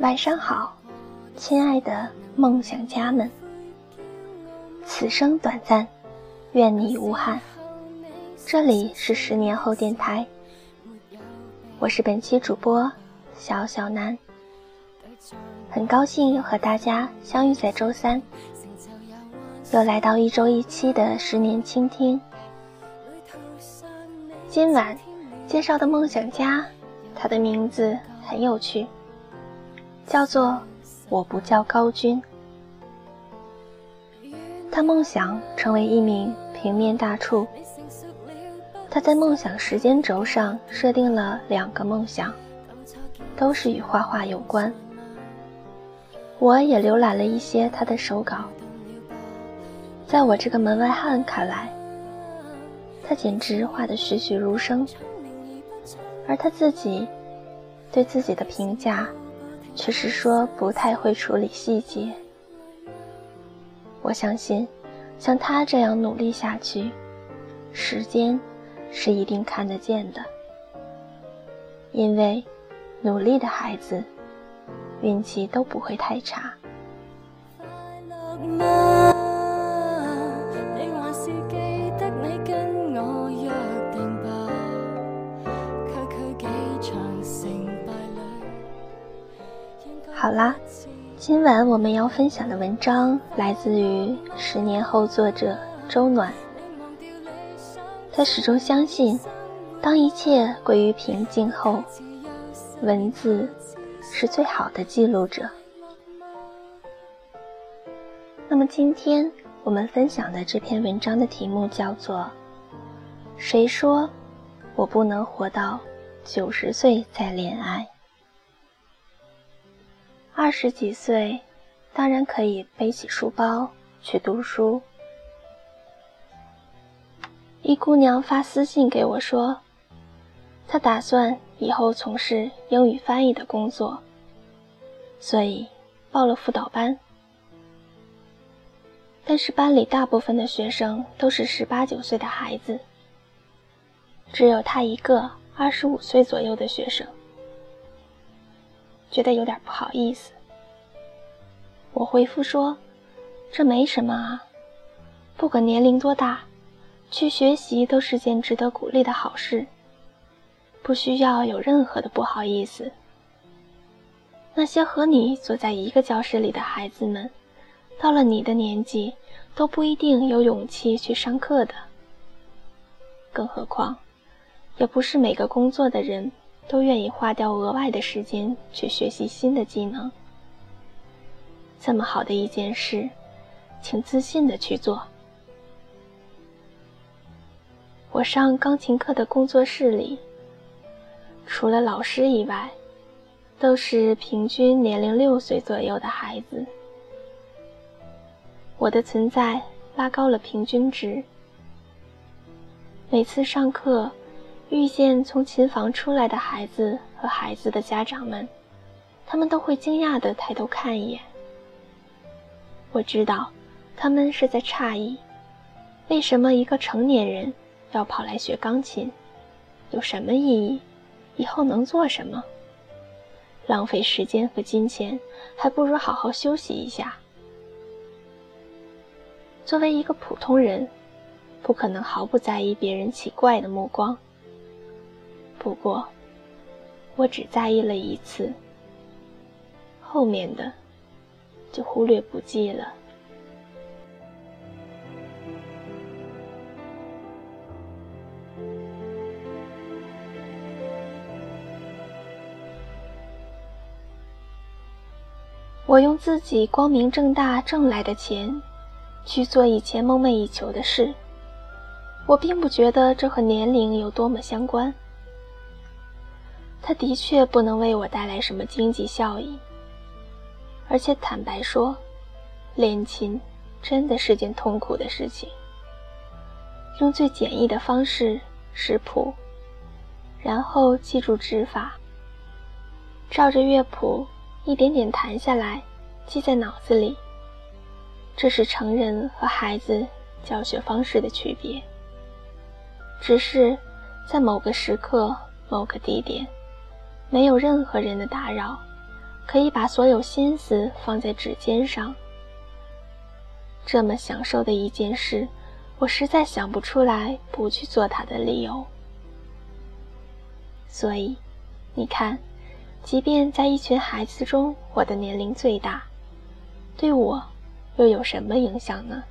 晚上好，亲爱的梦想家们。此生短暂，愿你无憾。这里是十年后电台，我是本期主播小小南。很高兴又和大家相遇在周三，又来到一周一期的十年倾听。今晚介绍的梦想家，他的名字很有趣，叫做我不叫高军。他梦想成为一名平面大厨。他在梦想时间轴上设定了两个梦想，都是与画画有关。我也浏览了一些他的手稿，在我这个门外汉看来。他简直画得栩栩如生，而他自己对自己的评价却是说不太会处理细节。我相信，像他这样努力下去，时间是一定看得见的，因为努力的孩子运气都不会太差。好啦，今晚我们要分享的文章来自于十年后作者周暖。他始终相信，当一切归于平静后，文字是最好的记录者。那么今天我们分享的这篇文章的题目叫做《谁说我不能活到九十岁再恋爱》。二十几岁，当然可以背起书包去读书。一姑娘发私信给我说，她打算以后从事英语翻译的工作，所以报了辅导班。但是班里大部分的学生都是十八九岁的孩子，只有她一个二十五岁左右的学生。觉得有点不好意思，我回复说：“这没什么啊，不管年龄多大，去学习都是件值得鼓励的好事，不需要有任何的不好意思。那些和你坐在一个教室里的孩子们，到了你的年纪都不一定有勇气去上课的，更何况，也不是每个工作的人。”都愿意花掉额外的时间去学习新的技能。这么好的一件事，请自信的去做。我上钢琴课的工作室里，除了老师以外，都是平均年龄六岁左右的孩子。我的存在拉高了平均值。每次上课。遇见从琴房出来的孩子和孩子的家长们，他们都会惊讶地抬头看一眼。我知道，他们是在诧异，为什么一个成年人要跑来学钢琴，有什么意义？以后能做什么？浪费时间和金钱，还不如好好休息一下。作为一个普通人，不可能毫不在意别人奇怪的目光。不过，我只在意了一次，后面的就忽略不计了。我用自己光明正大挣来的钱，去做以前梦寐以求的事。我并不觉得这和年龄有多么相关。他的确不能为我带来什么经济效益，而且坦白说，练琴真的是件痛苦的事情。用最简易的方式识谱，然后记住指法，照着乐谱一点点弹下来，记在脑子里。这是成人和孩子教学方式的区别，只是在某个时刻、某个地点。没有任何人的打扰，可以把所有心思放在指尖上。这么享受的一件事，我实在想不出来不去做它的理由。所以，你看，即便在一群孩子中，我的年龄最大，对我又有什么影响呢？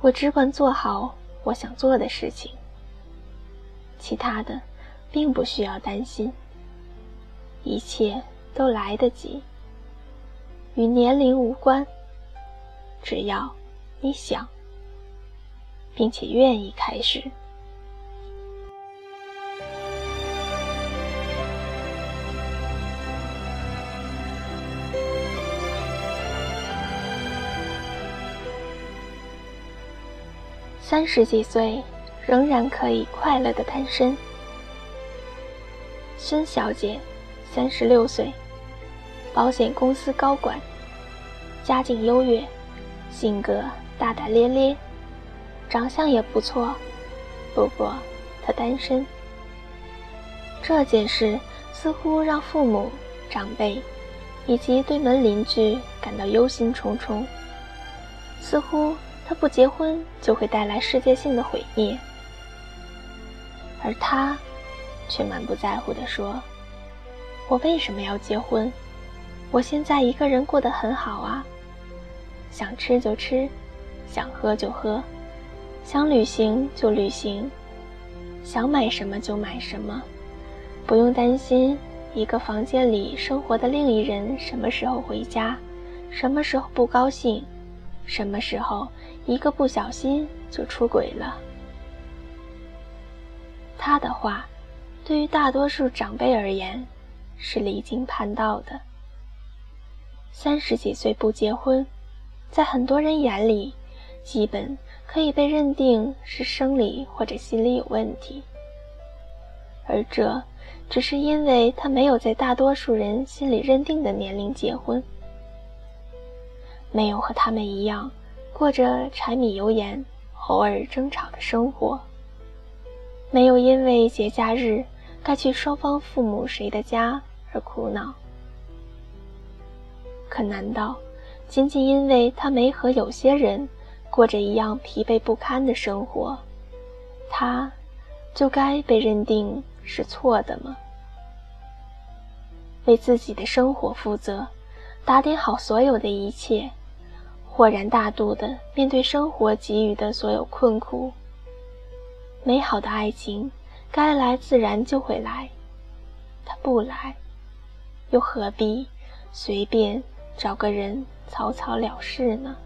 我只管做好我想做的事情，其他的并不需要担心，一切都来得及，与年龄无关。只要你想，并且愿意开始。三十几岁仍然可以快乐的单身。孙小姐，三十六岁，保险公司高管，家境优越。性格大大咧咧，长相也不错，不过他单身。这件事似乎让父母、长辈以及对门邻居感到忧心忡忡，似乎他不结婚就会带来世界性的毁灭，而他却满不在乎地说：“我为什么要结婚？我现在一个人过得很好啊。”想吃就吃，想喝就喝，想旅行就旅行，想买什么就买什么，不用担心一个房间里生活的另一人什么时候回家，什么时候不高兴，什么时候一个不小心就出轨了。他的话，对于大多数长辈而言，是离经叛道的。三十几岁不结婚。在很多人眼里，基本可以被认定是生理或者心理有问题，而这只是因为他没有在大多数人心里认定的年龄结婚，没有和他们一样过着柴米油盐、偶尔争吵的生活，没有因为节假日该去双方父母谁的家而苦恼。可难道？仅仅因为他没和有些人过着一样疲惫不堪的生活，他就该被认定是错的吗？为自己的生活负责，打点好所有的一切，豁然大度地面对生活给予的所有困苦。美好的爱情该来自然就会来，他不来，又何必随便找个人？草草了事呢。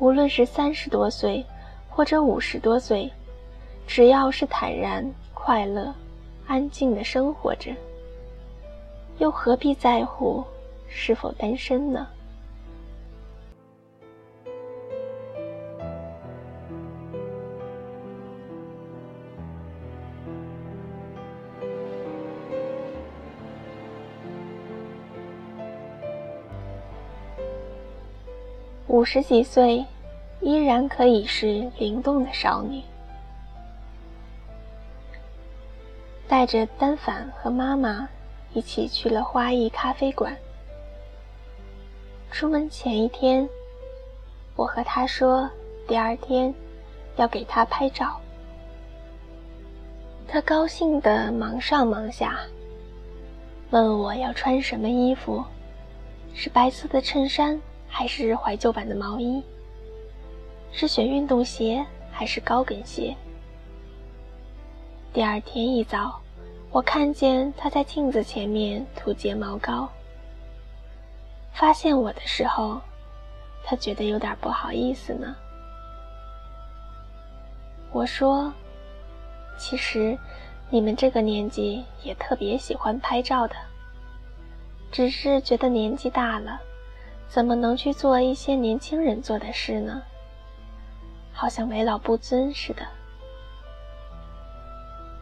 无论是三十多岁，或者五十多岁，只要是坦然、快乐、安静的生活着，又何必在乎是否单身呢？五十几岁，依然可以是灵动的少女。带着单反和妈妈一起去了花艺咖啡馆。出门前一天，我和她说，第二天要给她拍照。她高兴的忙上忙下，问我要穿什么衣服，是白色的衬衫。还是怀旧版的毛衣，是选运动鞋还是高跟鞋？第二天一早，我看见他在镜子前面涂睫毛膏。发现我的时候，他觉得有点不好意思呢。我说：“其实，你们这个年纪也特别喜欢拍照的，只是觉得年纪大了。”怎么能去做一些年轻人做的事呢？好像为老不尊似的。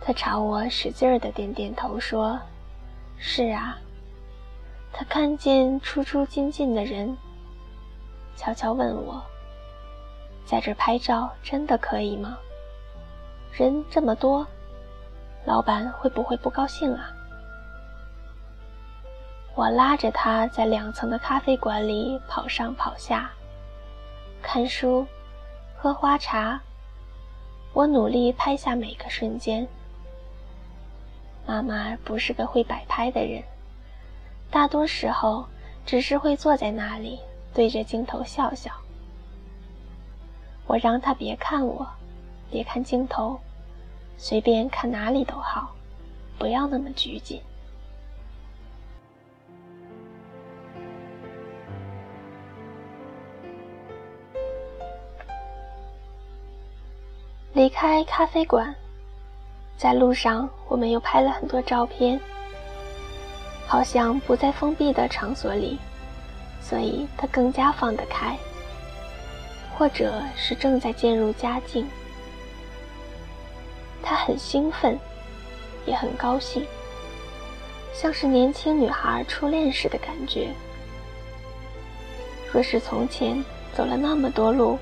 他朝我使劲儿的点点头，说：“是啊。”他看见出出进进的人，悄悄问我：“在这拍照真的可以吗？人这么多，老板会不会不高兴啊？”我拉着他在两层的咖啡馆里跑上跑下，看书，喝花茶。我努力拍下每个瞬间。妈妈不是个会摆拍的人，大多时候只是会坐在那里对着镜头笑笑。我让他别看我，别看镜头，随便看哪里都好，不要那么拘谨。离开咖啡馆，在路上我们又拍了很多照片。好像不在封闭的场所里，所以他更加放得开，或者是正在渐入佳境。他很兴奋，也很高兴，像是年轻女孩初恋时的感觉。若是从前走了那么多路，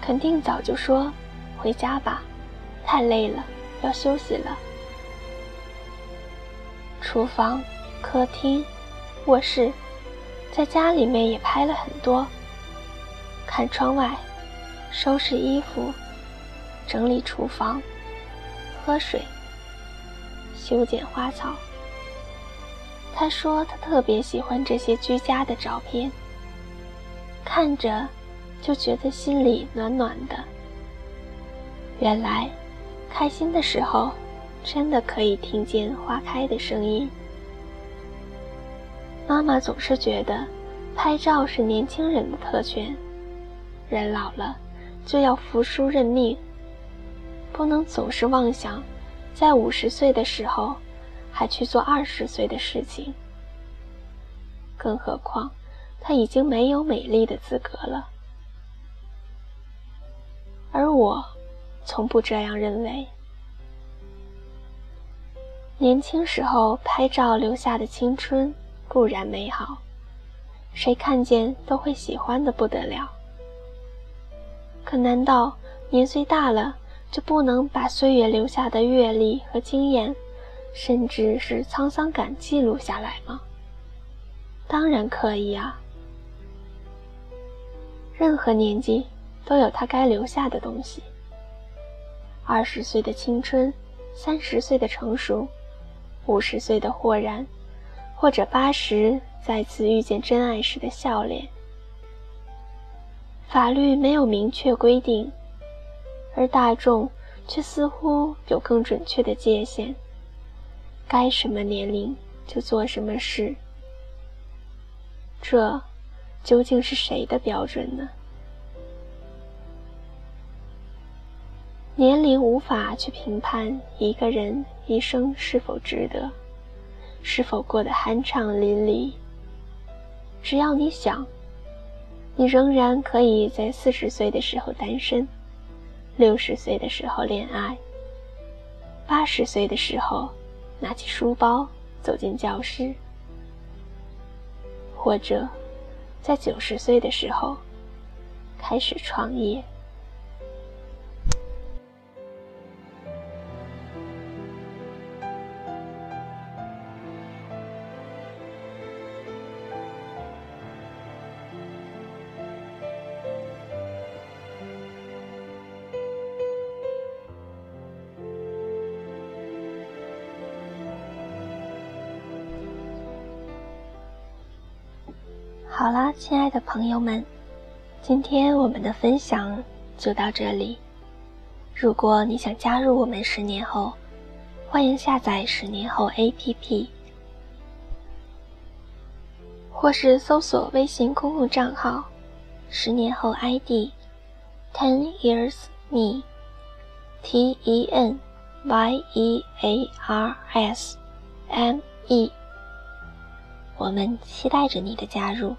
肯定早就说。回家吧，太累了，要休息了。厨房、客厅、卧室，在家里面也拍了很多。看窗外，收拾衣服，整理厨房，喝水，修剪花草。他说他特别喜欢这些居家的照片，看着就觉得心里暖暖的。原来，开心的时候，真的可以听见花开的声音。妈妈总是觉得，拍照是年轻人的特权，人老了就要服输认命，不能总是妄想，在五十岁的时候还去做二十岁的事情。更何况，她已经没有美丽的资格了，而我。从不这样认为。年轻时候拍照留下的青春固然美好，谁看见都会喜欢的不得了。可难道年岁大了就不能把岁月留下的阅历和经验，甚至是沧桑感记录下来吗？当然可以啊！任何年纪都有他该留下的东西。二十岁的青春，三十岁的成熟，五十岁的豁然，或者八十再次遇见真爱时的笑脸。法律没有明确规定，而大众却似乎有更准确的界限，该什么年龄就做什么事。这究竟是谁的标准呢？年龄无法去评判一个人一生是否值得，是否过得酣畅淋漓。只要你想，你仍然可以在四十岁的时候单身，六十岁的时候恋爱，八十岁的时候拿起书包走进教室，或者在九十岁的时候开始创业。亲爱的朋友们，今天我们的分享就到这里。如果你想加入我们十年后，欢迎下载十年后 APP，或是搜索微信公共账号“十年后 ID Ten Years Me”，T E N Y E A R S M E。我们期待着你的加入。